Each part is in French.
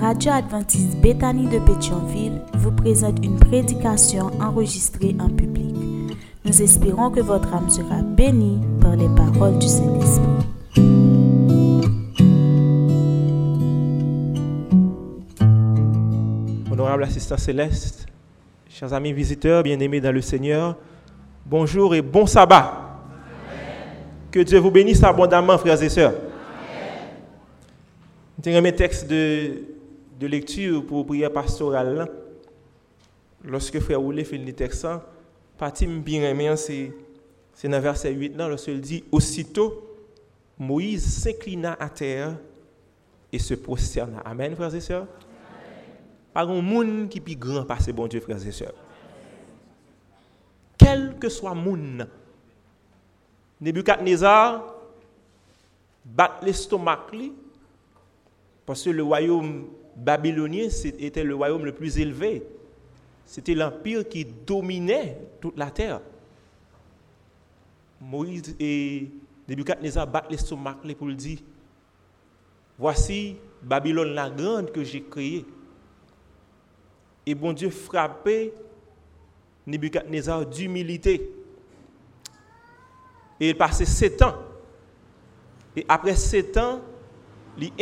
radio adventiste Bethany de Pétionville vous présente une prédication enregistrée en public. Nous espérons que votre âme sera bénie par les paroles du Saint-Esprit. Honorable assistant céleste, chers amis visiteurs, bien-aimés dans le Seigneur, bonjour et bon sabbat. Que Dieu vous bénisse abondamment, frères et sœurs. Je mes textes de, de lecture pour prière pastorale. Lorsque frère Oulé fait le texte, partie bien c'est c'est dans verset 8 là, lorsqu'il dit aussitôt Moïse s'inclina à terre et se prosterna. Amen, frères et sœurs. Pas un monde qui est plus grand par ce bon Dieu, frères et sœurs. Quel que soit le monde, Nebuchadnezzar bat l'estomac parce que le royaume babylonien était le royaume le plus élevé. C'était l'empire qui dominait toute la terre. Moïse et Nebuchadnezzar battent l'estomac pour lui dire Voici Babylone la grande que j'ai créée. Et bon Dieu frappait Nebuchadnezzar d'humilité. Et il passait sept ans. Et après sept ans, les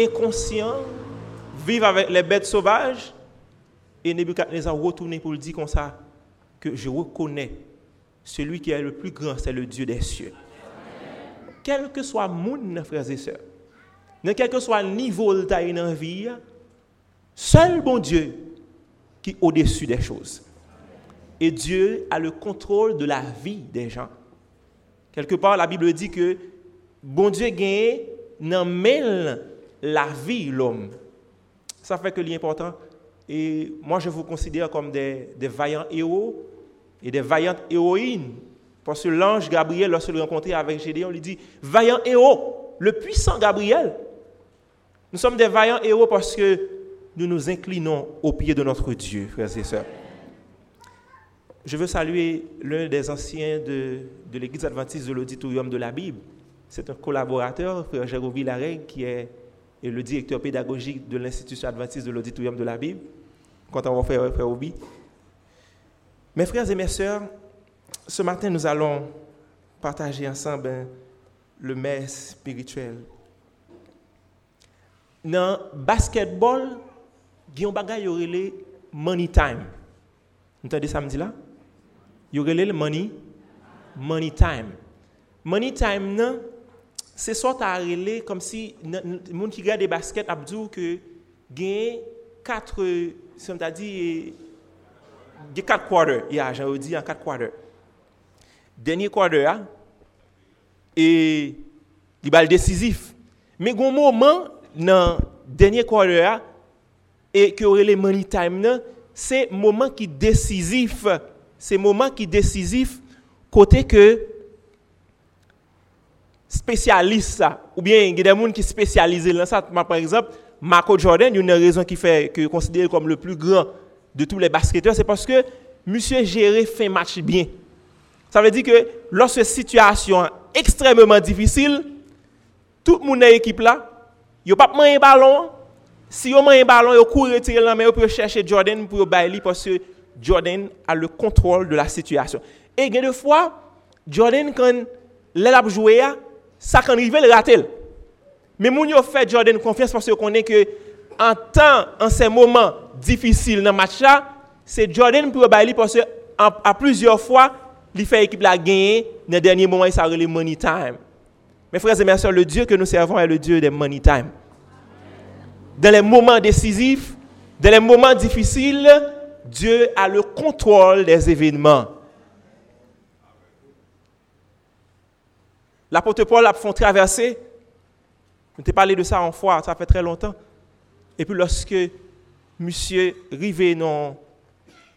vivent avec les bêtes sauvages. Et Nebuchadnezzar retourné pour lui dire comme ça que je reconnais celui qui est le plus grand, c'est le Dieu des cieux. Quel que soit monde, frères et sœurs, quel que soit le niveau de ta vie, seul bon Dieu qui est au-dessus des choses. Et Dieu a le contrôle de la vie des gens. Quelque part, la Bible dit que bon Dieu gagne dans la vie l'homme. Ça fait que l'important. Et moi, je vous considère comme des, vaillants héros et des vaillantes héroïnes. Parce que l'ange Gabriel, lorsqu'il rencontré avec Gédéon, lui dit Vaillant héros, le puissant Gabriel. Nous sommes des vaillants héros parce que nous nous inclinons au pied de notre Dieu, frères et sœurs. Je veux saluer l'un des anciens de, l'Église adventiste de l'auditorium de la Bible. C'est un collaborateur, Frère Jérôme Villareg, qui est, le directeur pédagogique de l'Institution adventiste de l'auditorium de la Bible. Quand on va faire Frère Obi. Mes frères et mes sœurs, ce matin, nous allons partager ensemble hein, le mess spirituel. Dans le basketball, il y a bagage money time. Vous entendez samedi là? Il y a le money, money time. Money time, non, c'est soit à relé comme si les gens qui regardent des baskets a dit que gagne quatre, si on t'a dit, il y a quatre quarters, il y a, j'ai dit en quatre quarters. Dernier quarter, hein, et il va le décisif. Mais un moment, dans le dernier quarter, et que aurait les money time, moment qui est décisif c'est moment qui est décisif côté que spécialiste ou bien il y a des gens qui sont spécialisés dans ça. Par exemple Marco Jordan une raison qui fait que considéré comme le plus grand de tous les basketteurs c'est parce que monsieur géré fait match bien. Ça veut dire que lorsque situation extrêmement difficile tout le monde dans l'équipe là il pas un ballon. Si on a un ballon il court retirer la main pour chercher Jordan pour bailler parce que Jordan a le contrôle de la situation. Et des fois, Jordan, quand il a joué, ça quand arrive, il rate. Mais moun yo fait Jordan confiance parce qu'on connaît que en temps, en ces moments difficiles dans le match c'est Jordan pour bailler parce que plusieurs fois, il fait équipe la gagner dans le dernier moment, il s'arrête le money time. Mes frères et mes sœurs, le Dieu que nous servons est le Dieu des money time. Dans les moments décisifs, dans les moments difficiles, Dieu a le contrôle des événements. L'apôtre Paul a fait traverser. On t'a parlé de ça en fois, ça fait très longtemps. Et puis lorsque monsieur arrivé dans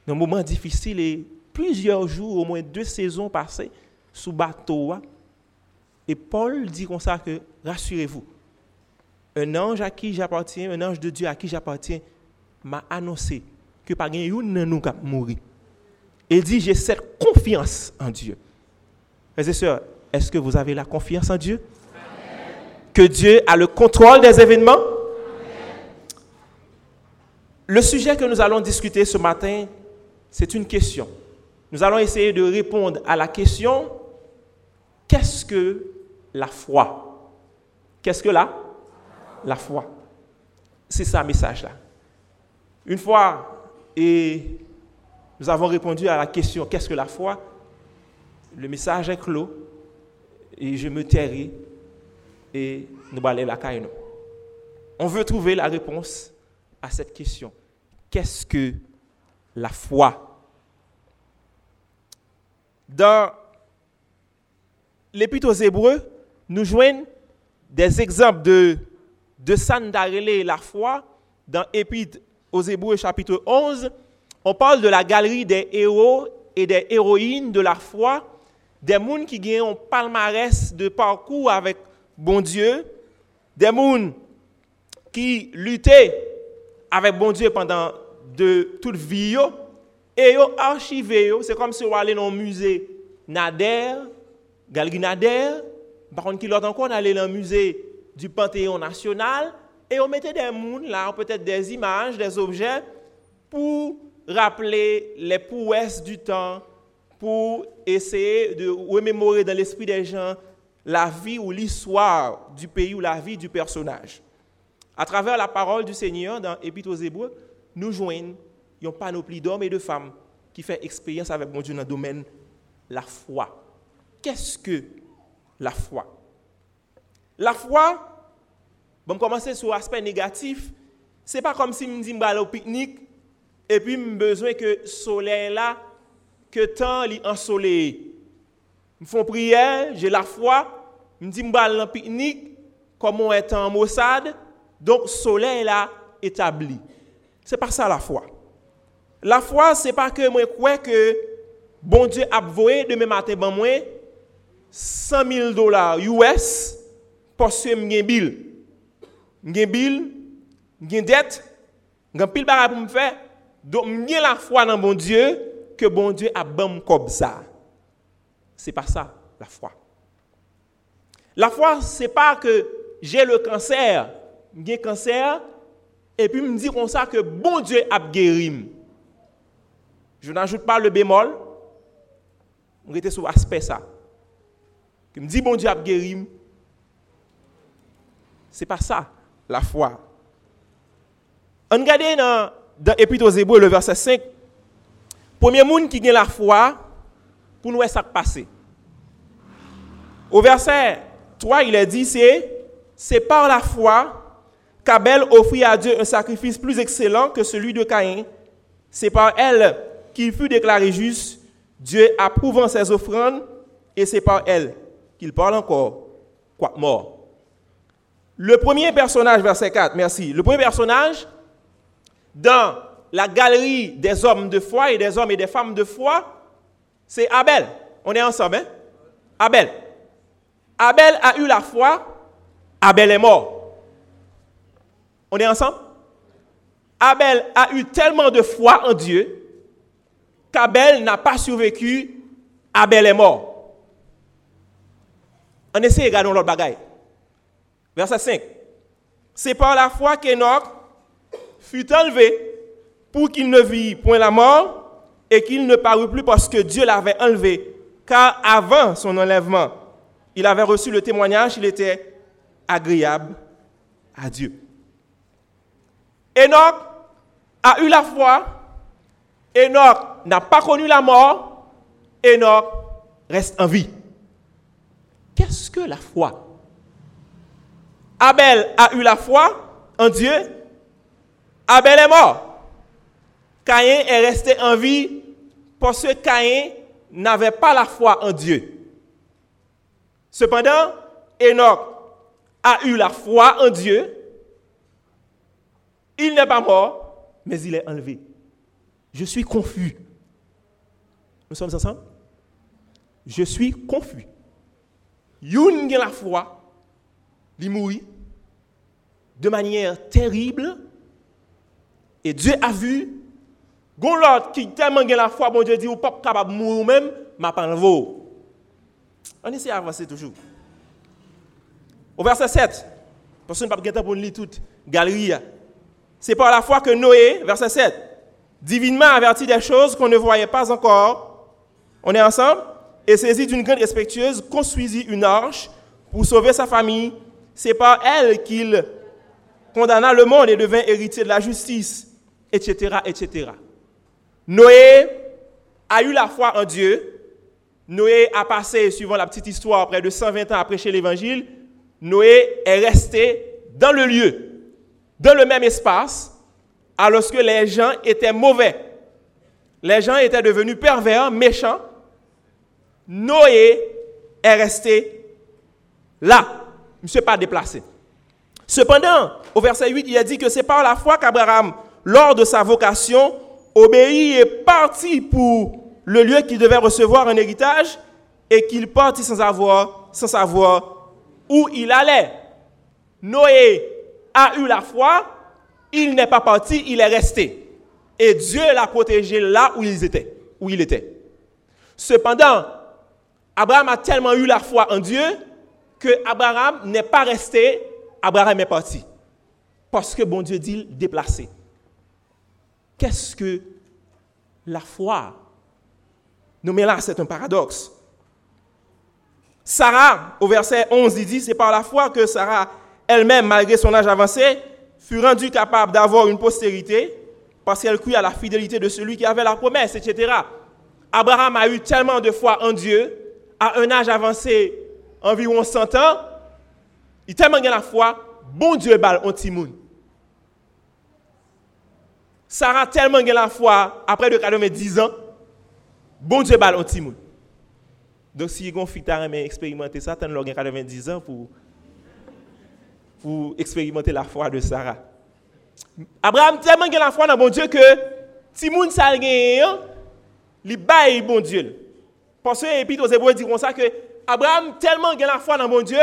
un moment difficile et plusieurs jours, au moins deux saisons passées, sous bateau, et Paul dit comme ça que rassurez-vous, un ange à qui j'appartiens, un ange de Dieu à qui j'appartiens, m'a annoncé que pas une nous qui mourir. Il dit j'ai cette confiance en Dieu. Frères et sœurs, est-ce que vous avez la confiance en Dieu? Que Dieu a le contrôle des événements? Le sujet que nous allons discuter ce matin, c'est une question. Nous allons essayer de répondre à la question, qu'est-ce que la foi? Qu'est-ce que la La foi? C'est ça le message là. Une fois, et nous avons répondu à la question, qu'est-ce que la foi? Le message est clos et je me tairai et nous allons la caille. On veut trouver la réponse à cette question. Qu'est-ce que la foi? Dans l'Épître aux Hébreux, nous joignons des exemples de, de la foi dans l'Épître aux Hébreux chapitre 11. On parle de la galerie des héros et des héroïnes de la foi, des gens qui ont un palmarès de parcours avec bon Dieu, des gens qui luttaient avec bon Dieu pendant de toute vie, et ils archivé, c'est comme si on allait dans un musée Nader, Galerie par contre, qui l'autre encore, on allait dans le musée du Panthéon national, et on mettait des gens là, peut-être des images, des objets, pour rappeler les prouesses du temps, pour essayer de remémorer dans l'esprit des gens la vie ou l'histoire du pays ou la vie du personnage. À travers la parole du Seigneur dans Épître aux Hébreux, nous joignons une panoplie d'hommes et de femmes qui font expérience avec mon Dieu dans le domaine la foi. Qu'est-ce que la foi? La foi, bon, commencer sur l'aspect négatif, c'est pas comme si je me dis au pique-nique et puis j'ai besoin que le soleil là, que temps est ensoleillé. Je fais prière, j'ai la foi, me dis je pique-nique, comme on est en Mossad, donc, soleil là établi. C'est pas ça la foi. La foi, c'est pas que moi crois que bon Dieu a voué demain matin ben moi 100 000 dollars US parce que j'ai bill. J'ai bill, j'ai dette, j'ai pile pour me faire. Donc, j'ai la foi dans bon Dieu que bon Dieu a bon comme ça. C'est pas ça la foi. La foi, c'est pas que j'ai le cancer j'ai cancer, et puis me dit comme ça que bon Dieu a guéri. Je n'ajoute pas le bémol, on était sur l'aspect ça. Que me dit bon Dieu a guéri. C'est pas ça la foi. On regarde dans, dans Épître aux Hébreux, le verset 5. Premier monde qui a la foi, pour nous, ça passé. Au verset 3, il est dit c'est, c'est par la foi qu'Abel offrit à Dieu un sacrifice plus excellent que celui de Caïn. C'est par elle qu'il fut déclaré juste, Dieu approuvant ses offrandes, et c'est par elle qu'il parle encore, quoi, mort. Le premier personnage, verset 4, merci. Le premier personnage, dans la galerie des hommes de foi et des hommes et des femmes de foi, c'est Abel. On est ensemble, hein? Abel. Abel a eu la foi, Abel est mort. On est ensemble? Abel a eu tellement de foi en Dieu qu'Abel n'a pas survécu. Abel est mort. On essaie de regarder l'autre bagaille. Verset 5. C'est par la foi qu'Enoch fut enlevé pour qu'il ne vit point la mort et qu'il ne parut plus parce que Dieu l'avait enlevé. Car avant son enlèvement, il avait reçu le témoignage qu'il était agréable à Dieu. Enoch a eu la foi. Enoch n'a pas connu la mort. Enoch reste en vie. Qu'est-ce que la foi? Abel a eu la foi en Dieu. Abel est mort. Caïn est resté en vie parce que Caïn n'avait pas la foi en Dieu. Cependant, Enoch a eu la foi en Dieu il n'est pas mort, mais il est enlevé. Je suis confus. Nous sommes ensemble? Je suis confus. Youn a la foi, il mourit de manière terrible. Et Dieu a vu. Gon qui tellement la foi, bon Dieu dit, ou pas capable de mourir même, m'a pas On essaie d'avancer toujours. Au verset 7, parce nous ne pas pour lire toute galerie. C'est par la foi que Noé, verset 7, divinement averti des choses qu'on ne voyait pas encore. On est ensemble? Et saisi d'une grande respectueuse, construisit une arche pour sauver sa famille. C'est par elle qu'il condamna le monde et devint héritier de la justice, etc., etc. Noé a eu la foi en Dieu. Noé a passé, suivant la petite histoire, près de 120 ans après chez l'Évangile. Noé est resté dans le lieu, dans le même espace, alors que les gens étaient mauvais. Les gens étaient devenus pervers, méchants. Noé est resté là. Il ne s'est pas déplacé. Cependant, au verset 8, il a dit que c'est par la foi qu'Abraham, lors de sa vocation, obéit et partit pour le lieu qu'il devait recevoir un héritage et qu'il partit sans sans savoir où il allait. Noé a eu la foi, il n'est pas parti, il est resté. Et Dieu l'a protégé là où il était, où il était. Cependant, Abraham a tellement eu la foi en Dieu que Abraham n'est pas resté, Abraham est parti. Parce que bon Dieu dit déplacer. Qu'est-ce que la foi? Non mais là, c'est un paradoxe. Sarah, au verset 11, il dit, c'est par la foi que Sarah elle-même, malgré son âge avancé, fut rendue capable d'avoir une postérité parce qu'elle crut à la fidélité de celui qui avait la promesse, etc. Abraham a eu tellement de foi en Dieu, à un âge avancé, environ 100 ans, il a tellement de la foi, bon Dieu bal on timoun. Sarah tellement de la foi, après de 90 ans, bon Dieu bal on timoun. Donc si vous avez expérimenté ça, vous avez 90 ans pour pour expérimenter la foi de Sarah. Abraham tellement a la foi dans bon Dieu que Timoun sa il baille bon Dieu. Parce que l'Épître aux Hébreux dit comme ça que Abraham tellement a la foi dans bon Dieu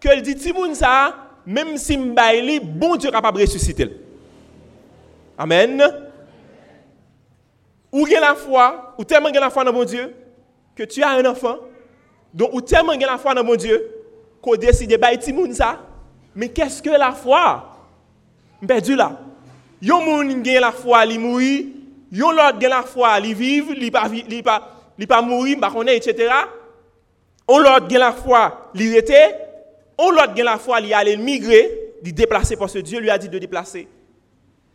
que il dit Timoun ça même si m'baille bon Dieu capable de ressusciter. Amen. Ou a la foi, ou tellement la foi dans bon Dieu que tu as un enfant. Donc ou tellement la foi dans bon Dieu qu'on décide Timoun ça mais qu'est-ce que la foi? Perdu là. Yon moun gen la foi li mouri, yon l'autre gen la foi li vivre, li pas li pas li pas mourir, connaît etc. On l'autre gen la foi li rete, on l'autre gen la foi li aller migrer, li déplacer parce que Dieu lui a dit de déplacer.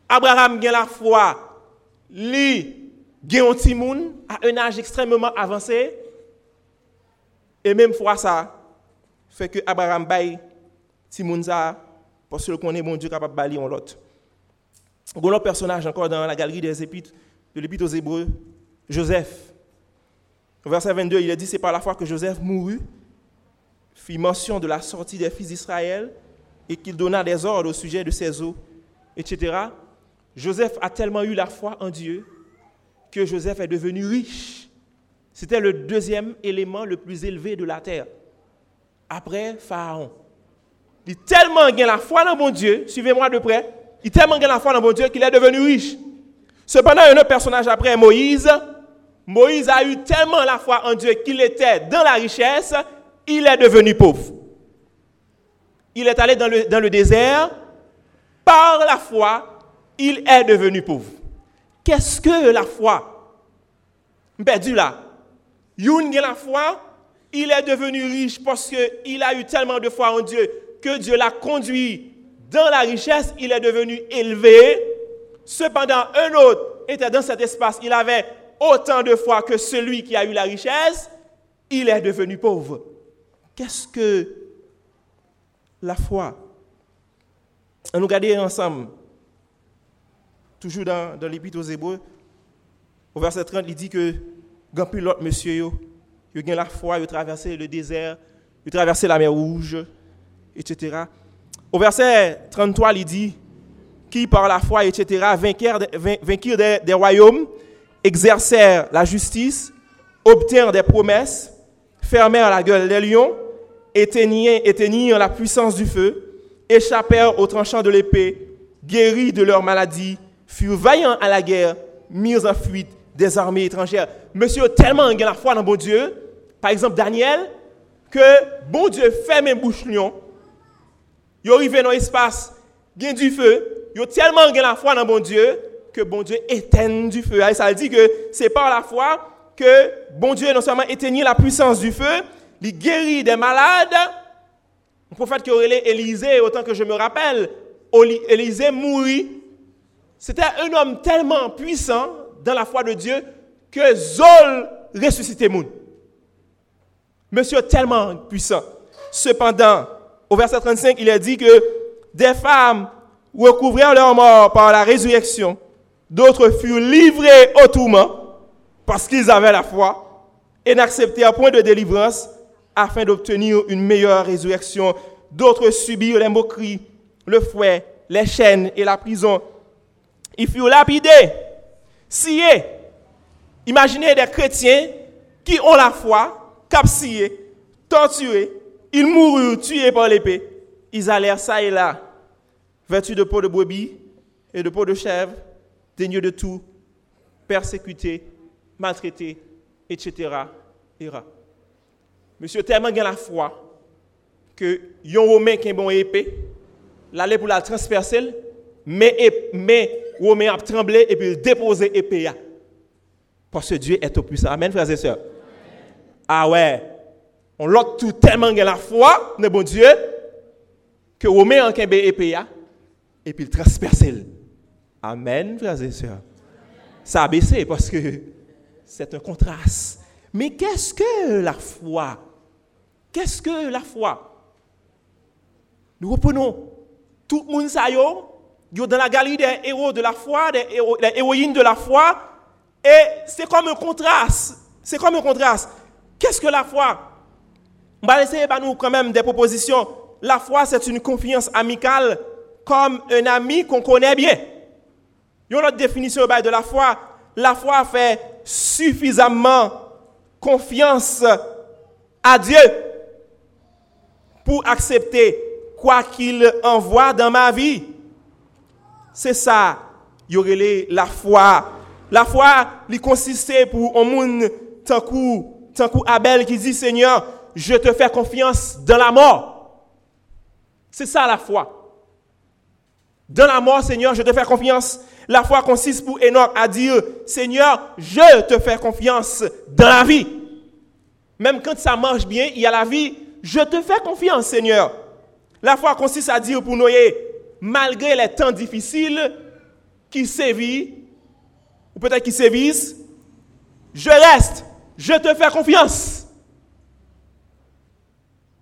Abraham gen la foi li gen un petit à un âge extrêmement avancé et même foi ça fait que Abraham baille Mounza, parce que connaît bon Dieu capable de balayer l'autre. Personnage encore dans la galerie des épîtres, de l'épître aux Hébreux, Joseph. Au verset 22, il a dit c'est par la foi que Joseph mourut, fit mention de la sortie des fils d'Israël et qu'il donna des ordres au sujet de ses eaux, etc. Joseph a tellement eu la foi en Dieu que Joseph est devenu riche. C'était le deuxième élément le plus élevé de la terre, après Pharaon. Il tellement gain la foi dans mon Dieu, suivez-moi de près, il tellement gain la foi dans mon Dieu qu'il est devenu riche. Cependant, a un autre personnage après, Moïse. Moïse a eu tellement la foi en Dieu qu'il était dans la richesse, il est devenu pauvre. Il est allé dans le désert, par la foi, il est devenu pauvre. Qu'est-ce que la foi? Perdu là. Youn la foi, il est devenu riche parce qu'il a eu tellement de foi en Dieu que Dieu l'a conduit dans la richesse, il est devenu élevé. Cependant, un autre était dans cet espace, il avait autant de foi que celui qui a eu la richesse, il est devenu pauvre. Qu'est-ce que la foi? On nous regarder ensemble, toujours dans, dans l'Épître aux Hébreux, au verset 30, il dit que quand l'autre monsieur, il a la foi, a traversé le désert, a traversé la mer Rouge, etc. Au verset 33, il dit, qui par la foi, etc., vainquirent des, royaumes, exercèrent la justice, obtinrent des promesses, fermèrent la gueule des lions, éteignirent, la puissance du feu, échappèrent aux tranchants de l'épée, guéris de leur maladie, furent vaillants à la guerre, mis en fuite des armées étrangères. Monsieur, tellement a la foi dans bon Dieu, par exemple Daniel, que bon Dieu ferme un bouche lion, Yo arrivé dans l'espace, il du feu, ils ont tellement gagné la foi dans bon Dieu que bon Dieu éteigne du feu. Et ça dit que c'est par la foi que bon Dieu non seulement éteignit la puissance du feu, il guérit des malades. Le prophète qui aurait Élisée, autant que je me rappelle, Élisée mourit. C'était un homme tellement puissant dans la foi de Dieu que Zol ressuscitait monde. Monsieur tellement puissant. Cependant, au verset 35, il est dit que des femmes recouvrirent leur mort par la résurrection, d'autres furent livrés au tourment parce qu'ils avaient la foi et n'acceptèrent point de délivrance afin d'obtenir une meilleure résurrection. D'autres subirent les moqueries, le fouet, les chaînes et la prison. Ils furent lapidés, sciés. Imaginez des chrétiens qui ont la foi, capsillés, torturés, ils moururent tués par l'épée. Ils allèrent ça et là, vêtus de peau de brebis et de peau de chèvre, daigneux de tout, persécutés, maltraités, etc. Monsieur tellement a la foi que yon Romain qui est bon épée, l'aller pour la transpercer, mais mais Romain a tremblé et puis il déposé épée Parce que Dieu est au puissant. Amen, frères et sœurs. Ah ouais. On l'a tout tellement la foi de bon Dieu que Romain a kembe épée et puis il transperce. Amen, frères et sœurs. Ça a baissé parce que c'est un contraste. Mais qu'est-ce que la foi? Qu'est-ce que la foi? Nous reprenons tout le monde yo, dans la galerie des héros de la foi, des, héroïnes de la foi, et c'est comme un contraste. C'est comme un contraste. Qu'est-ce que la foi? On va essayer de nous quand même des propositions. La foi, c'est une confiance amicale comme un ami qu'on connaît bien. Il y a une autre définition de la foi. La foi fait suffisamment confiance à Dieu pour accepter quoi qu'il envoie dans ma vie. C'est ça, la foi. La foi, il consistait pour un monde tant que Abel qui dit Seigneur, je te fais confiance dans la mort. C'est ça la foi. Dans la mort, Seigneur, je te fais confiance. La foi consiste pour Enoch à dire, Seigneur, je te fais confiance dans la vie. Même quand ça marche bien, il y a la vie, je te fais confiance, Seigneur. La foi consiste à dire pour Noé, malgré les temps difficiles qui sévissent, ou peut-être qui sévissent, je reste, je te fais confiance.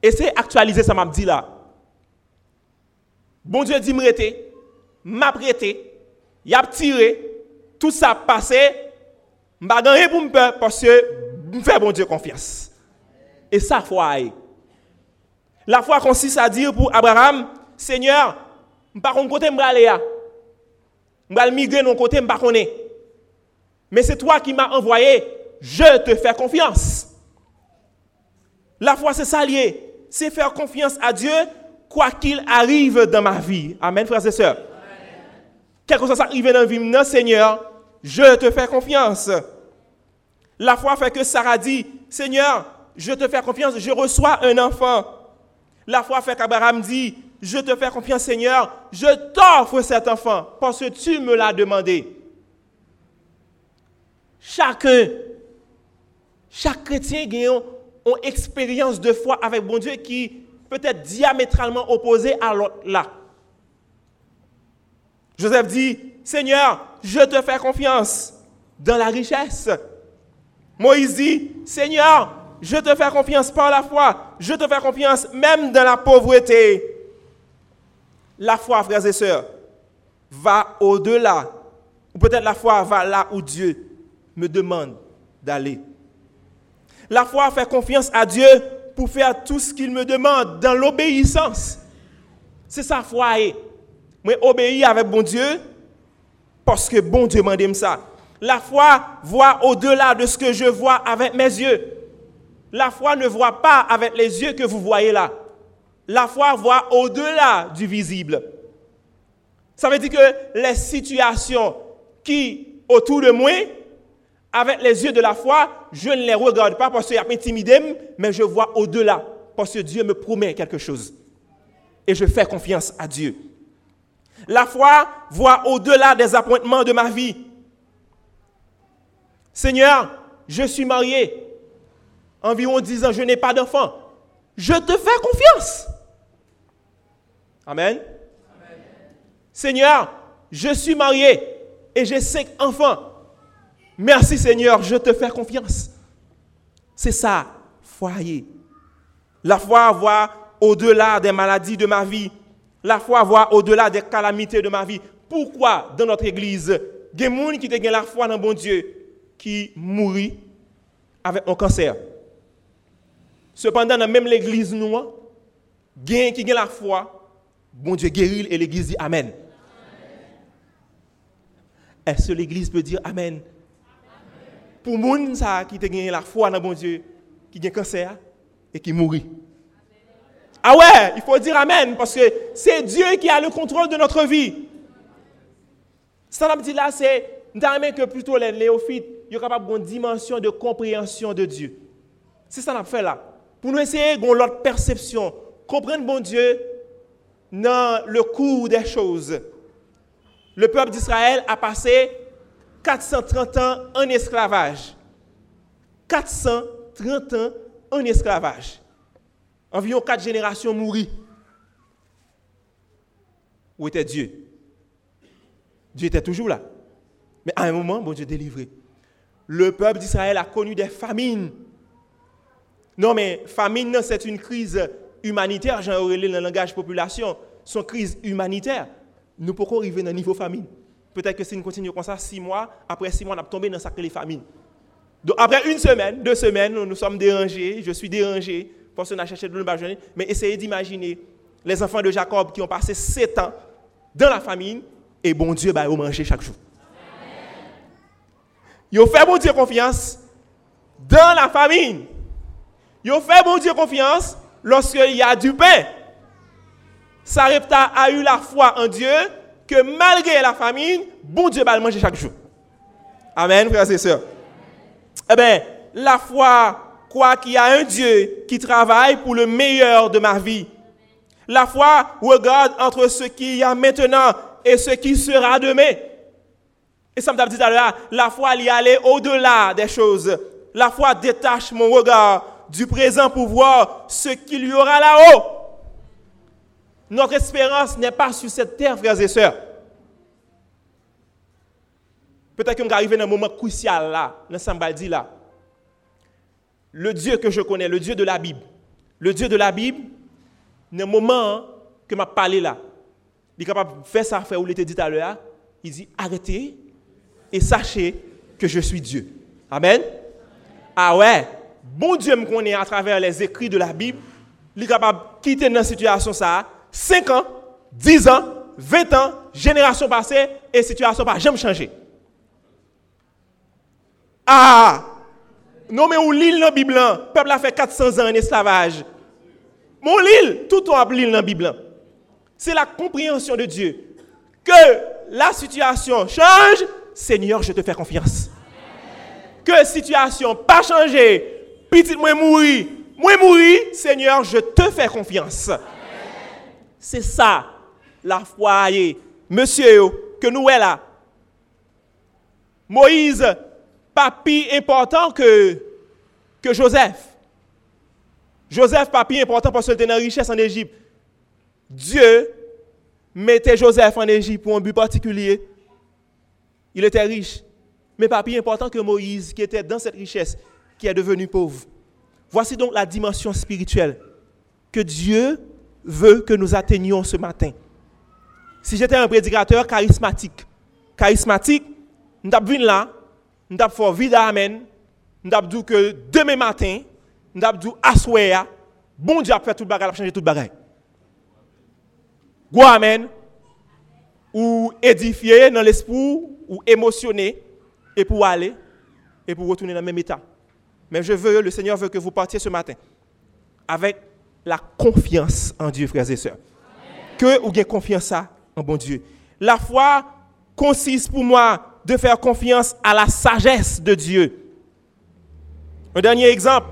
Et c'est actualiser ça m'a dit là. Bon Dieu dit me m'a prêté, il a tiré, tout ça passé, m'a gagné pour me peur parce que bon Dieu confiance. Et ça foi. La foi consiste à dire pour Abraham, Seigneur, pas côté aller. Je vais migrer de côté, ne sais Mais c'est toi qui m'as envoyé, je te fais confiance. La foi, c'est lié. C'est faire confiance à Dieu, quoi qu'il arrive dans ma vie. Amen, frères et sœurs. Quelque chose arrive dans la vie, non, Seigneur, je te fais confiance. La foi fait que Sarah dit, Seigneur, je te fais confiance, je reçois un enfant. La foi fait qu'Abraham dit, je te fais confiance, Seigneur, je t'offre cet enfant parce que tu me l'as demandé. Chacun, chaque chrétien a une expérience de foi avec bon Dieu qui peut être diamétralement opposée à l'autre. Joseph dit, Seigneur, je te fais confiance dans la richesse. Moïse dit, Seigneur, je te fais confiance par la foi. Je te fais confiance même dans la pauvreté. La foi, frères et sœurs, va au-delà. Ou peut-être la foi va là où Dieu me demande d'aller. La foi fait confiance à Dieu pour faire tout ce qu'il me demande dans l'obéissance. C'est sa foi. Moi, obéir avec bon Dieu parce que bon Dieu m'a dit ça. La foi voit au-delà de ce que je vois avec mes yeux. La foi ne voit pas avec les yeux que vous voyez là. La foi voit au-delà du visible. Ça veut dire que les situations qui autour de moi, avec les yeux de la foi, je ne les regarde pas parce qu'il y a intimidé, mais je vois au-delà parce que Dieu me promet quelque chose. Et je fais confiance à Dieu. La foi voit au-delà des appointements de ma vie. Seigneur, je suis marié. Environ 10 ans, je n'ai pas d'enfant. Je te fais confiance. Amen. Seigneur, je suis marié et j'ai cinq enfants. Merci Seigneur, je te fais confiance. C'est ça, foyer. La foi voit au-delà des maladies de ma vie. La foi voit au-delà des calamités de ma vie. Pourquoi dans notre église, il y a des gens qui ont la foi dans bon Dieu qui mourent avec un cancer? Cependant, dans même l'église, nous, il a qui ont la foi, bon Dieu guérit et l'église dit Amen. Est-ce que l'église peut dire Amen? Pour les gens qui ont la foi dans bon Dieu, qui ont cancer et qui mourent. Ah ouais, il faut dire Amen parce que c'est Dieu qui a le contrôle de notre vie. Ça dit là, c'est que plutôt les néophytes, ils sont capables une dimension de compréhension de Dieu. C'est ça qu'on a fait là. Pour nous essayer d'avoir l'autre perception, comprendre bon Dieu dans le cours des choses. Le peuple d'Israël a passé 430 ans en esclavage. 430 ans en esclavage. Environ quatre générations mourent. Où était Dieu? Dieu était toujours là. Mais à un moment, bon Dieu délivré. Le peuple d'Israël a connu des famines. Non, mais famine, c'est une crise humanitaire. Relé dans le langage population. C'est une crise humanitaire. Nous pouvons arriver dans un niveau famine. Peut-être que si nous continuons comme ça, six mois, après six mois, on a tombé dans sacré famine. Donc, après une semaine, deux semaines, nous sommes dérangés, je suis dérangé, parce qu'on a cherché de l'eau mais essayez d'imaginer les enfants de Jacob qui ont passé sept ans dans la famine, et bon Dieu va manger chaque jour. Ils ont fait bon Dieu confiance dans la famine. Ils ont fait bon Dieu confiance lorsqu'il y a du pain. Sarepta a eu la foi en Dieu que malgré la famine, bon Dieu va manger chaque jour. Amen, frères et sœurs. Eh bien, la foi croit qu'il y a un Dieu qui travaille pour le meilleur de ma vie. La foi regarde entre ce qu'il y a maintenant et ce qui sera demain. Et ça me dit la foi y aller au-delà des choses. La foi détache mon regard du présent pour voir ce qu'il y aura là-haut. Notre espérance n'est pas sur cette terre, frères et sœurs. Peut-être qu'on va arriver dans un moment crucial là, dans Sambaldi là le Dieu que je connais, le Dieu de la Bible, le Dieu de la Bible, dans le moment que m'a parlé là, il est capable de faire ça, faire où il était dit à l'heure, il dit arrêtez et sachez que je suis Dieu. Amen. Ah ouais, bon Dieu me connaît à travers les écrits de la Bible, il est capable de quitter dans situation ça, 5 ans, 10 ans, 20 ans, génération passée, et situation pas jamais changé. Ah, non, mais où l'île dans la Bible, le peuple a fait 400 ans en esclavage. Mon l'île, tout en l'île dans la Bible. C'est la compréhension de Dieu. Que la situation change, Seigneur, je te fais confiance. Que la situation pas changé, petit moi mourir, moi mourir, Seigneur, je te fais confiance. C'est ça la foi, monsieur, que nous est là. Moïse pas plus important que, que Joseph. Joseph plus important parce qu'il était dans la richesse en Égypte. Dieu mettait Joseph en Égypte pour un but particulier. Il était riche, mais pas plus important que Moïse qui était dans cette richesse, qui est devenu pauvre. Voici donc la dimension spirituelle que Dieu veut que nous atteignions ce matin. Si j'étais un prédicateur charismatique, charismatique, nous avons là nous avons fait vide amen. Nous avons dit que demain matin, nous avons dit assoya, bon Dieu a fait tout le bagage, a changé tout le bagage. Go amen. Ou édifier dans l'esprit, ou émotionner, et pour aller, et pour retourner dans le même état. Mais je veux, le Seigneur veut que vous partiez ce matin avec la confiance en Dieu, frères et sœurs. Que vous ayez confiance en bon Dieu. La foi consiste pour moi de faire confiance à la sagesse de Dieu. Un dernier exemple,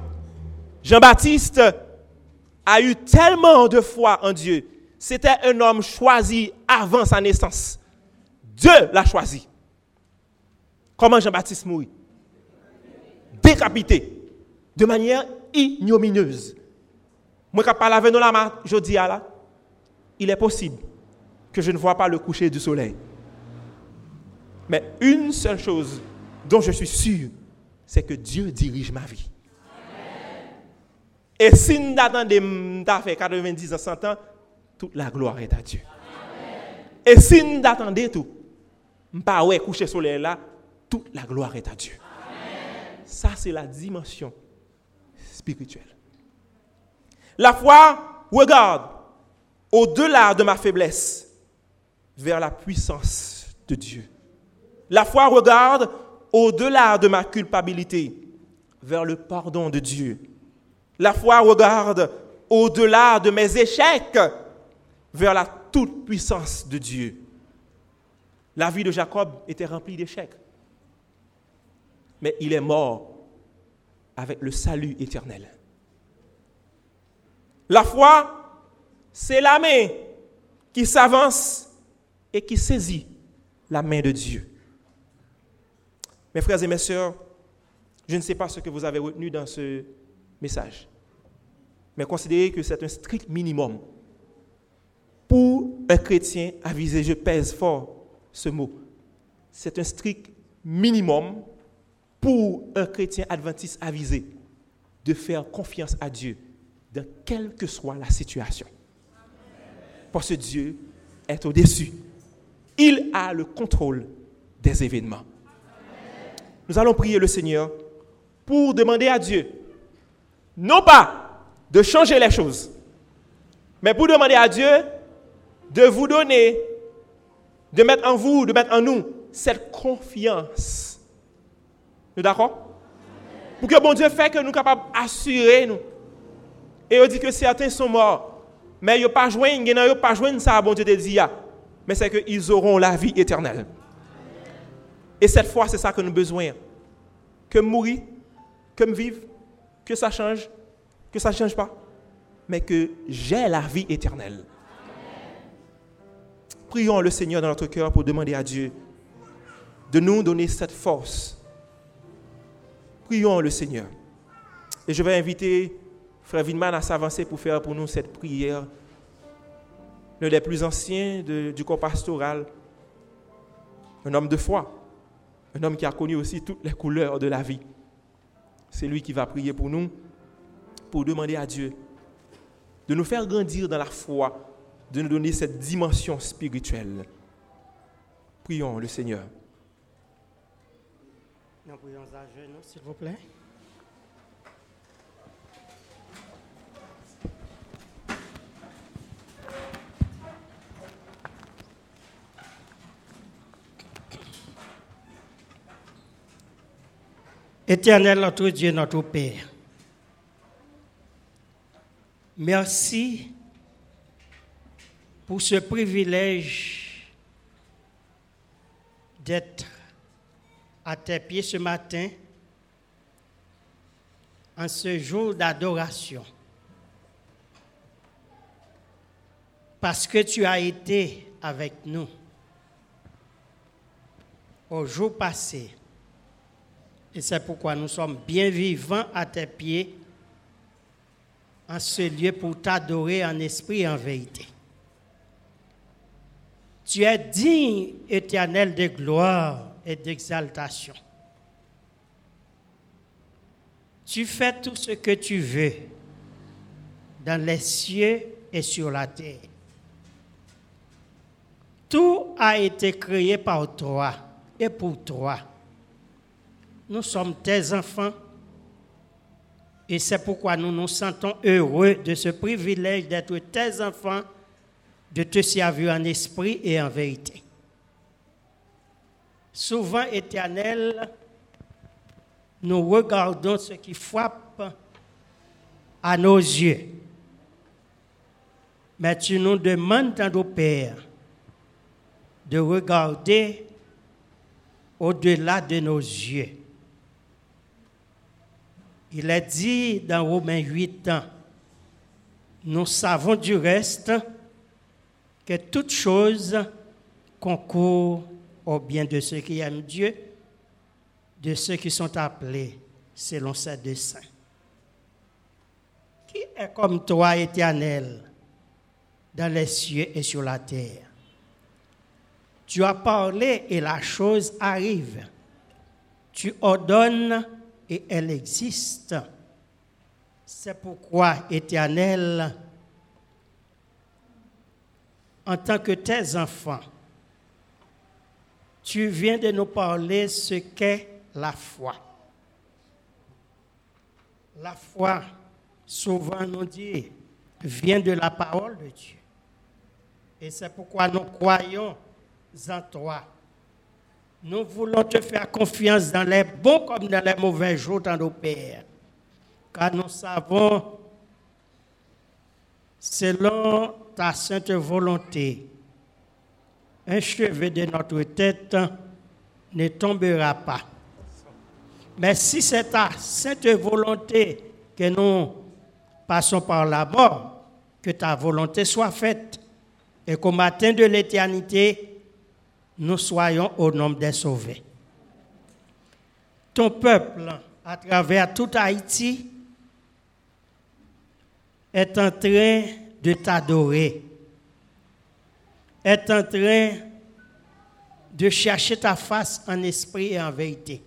Jean-Baptiste a eu tellement de foi en Dieu, C'était un homme choisi avant sa naissance. Dieu l'a choisi. Comment Jean-Baptiste mourit? Décapité. De manière ignominieuse. Moi, quand je parle avec nous là, je dis à là, il est possible que je ne vois pas le coucher du soleil. Mais une seule chose dont je suis sûr, c'est que Dieu dirige ma vie. Et si nous attendons fait 90 ans, 100 ans, toute la gloire est à Dieu. Et si nous attendons tout, pas ouais coucher soleil là, toute la gloire est à Dieu. Ça c'est la dimension spirituelle. La foi regarde au-delà de ma faiblesse vers la puissance de Dieu. La foi regarde au-delà de ma culpabilité vers le pardon de Dieu. La foi regarde au-delà de mes échecs vers la toute-puissance de Dieu. La vie de Jacob était remplie d'échecs. Mais il est mort avec le salut éternel. La foi, c'est la main qui s'avance et qui saisit la main de Dieu. Mes frères et mes sœurs, je ne sais pas ce que vous avez retenu dans ce message, mais considérez que c'est un strict minimum pour un chrétien avisé. Je pèse fort ce mot. C'est un strict minimum pour un chrétien adventiste avisé de faire confiance à Dieu dans quelle que soit la situation. Parce que Dieu est au-dessus. Il a le contrôle des événements. Nous allons prier le Seigneur pour demander à Dieu, non pas de changer les choses, mais pour demander à Dieu de vous donner, de mettre en vous, de mettre en nous cette confiance. Nous d'accord? Pour que bon Dieu fait que nous sommes capables d'assurer nous. Et on dit que certains sont morts, mais ils n'ont pas joué, ils n'ont pas joué ça, bon Dieu te dit, mais c'est qu'ils auront la vie éternelle. Et cette fois, c'est ça que nous avons besoin. Que mourir, que vivre, que ça change, que ça ne change pas, mais que j'ai la vie éternelle. Prions le Seigneur dans notre cœur pour demander à Dieu de nous donner cette force. Prions le Seigneur. Et je vais inviter Frère Winman à s'avancer pour faire pour nous cette prière. L'un des plus anciens du corps pastoral, un homme de foi, un homme qui a connu aussi toutes les couleurs de la vie. C'est lui qui va prier pour nous, pour demander à Dieu de nous faire grandir dans la foi, de nous donner cette dimension spirituelle. Prions le Seigneur. Nous prions à genoux, s'il vous plaît. Éternel notre Dieu, notre Père, merci pour ce privilège d'être à tes pieds ce matin en ce jour d'adoration. Parce que tu as été avec nous au jour passé et c'est pourquoi nous sommes bien vivants à tes pieds en ce lieu pour t'adorer en esprit et en vérité. Tu es digne, éternel, de gloire et d'exaltation. Tu fais tout ce que tu veux dans les cieux et sur la terre. Tout a été créé par toi et pour toi nous sommes tes enfants et c'est pourquoi nous nous sentons heureux de ce privilège d'être tes enfants, de te servir en esprit et en vérité. Souvent, éternel, nous regardons ce qui frappe à nos yeux. Mais tu nous demandes, dans nos pères, de regarder au-delà de nos yeux il est dit dans Romains 8 nous savons du reste que toute chose concourt au bien de ceux qui aiment Dieu, de ceux qui sont appelés selon ses desseins. Qui est comme toi, éternel, dans les cieux et sur la terre? Tu as parlé et la chose arrive. Tu ordonnes et elle existe. C'est pourquoi, éternel, en tant que tes enfants, tu viens de nous parler ce qu'est la foi. La foi, souvent nous dit, vient de la parole de Dieu. Et c'est pourquoi nous croyons en toi. Nous voulons te faire confiance dans les bons comme dans les mauvais jours dans nos pères. Car nous savons, selon ta sainte volonté, un cheveu de notre tête ne tombera pas. Mais si c'est ta sainte volonté que nous passons par la mort, que ta volonté soit faite et qu'au matin de l'éternité, nous soyons au nombre des sauvés. Ton peuple, à travers tout Haïti, est en train de t'adorer, est en train de chercher ta face en esprit et en vérité.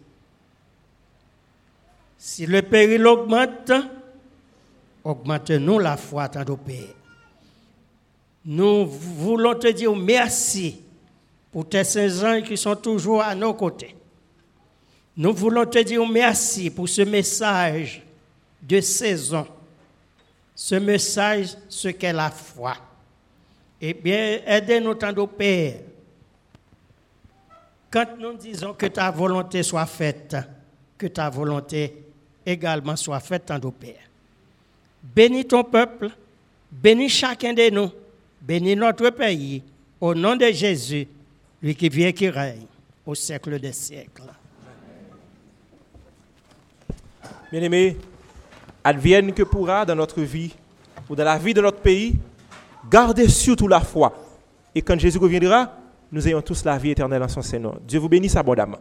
Si le péril augmente, augmente-nous la foi dans nos Père. Nous voulons te dire merci pour tes saints qui sont toujours à nos côtés. Nous voulons te dire merci pour ce message de saison, ce message, ce qu'est la foi. Eh bien, aidez-nous tant au Père. Quand nous disons que ta volonté soit faite, que ta volonté également soit faite en nos Père. Bénis ton peuple, bénis chacun de nous, bénis notre pays, au nom de Jésus, lui qui vient, qui règne au siècle des siècles. Bien-aimés, advienne que pourra dans notre vie ou dans la vie de notre pays, gardez surtout la foi. Et quand Jésus reviendra, nous ayons tous la vie éternelle en son Seigneur. Dieu vous bénisse abondamment.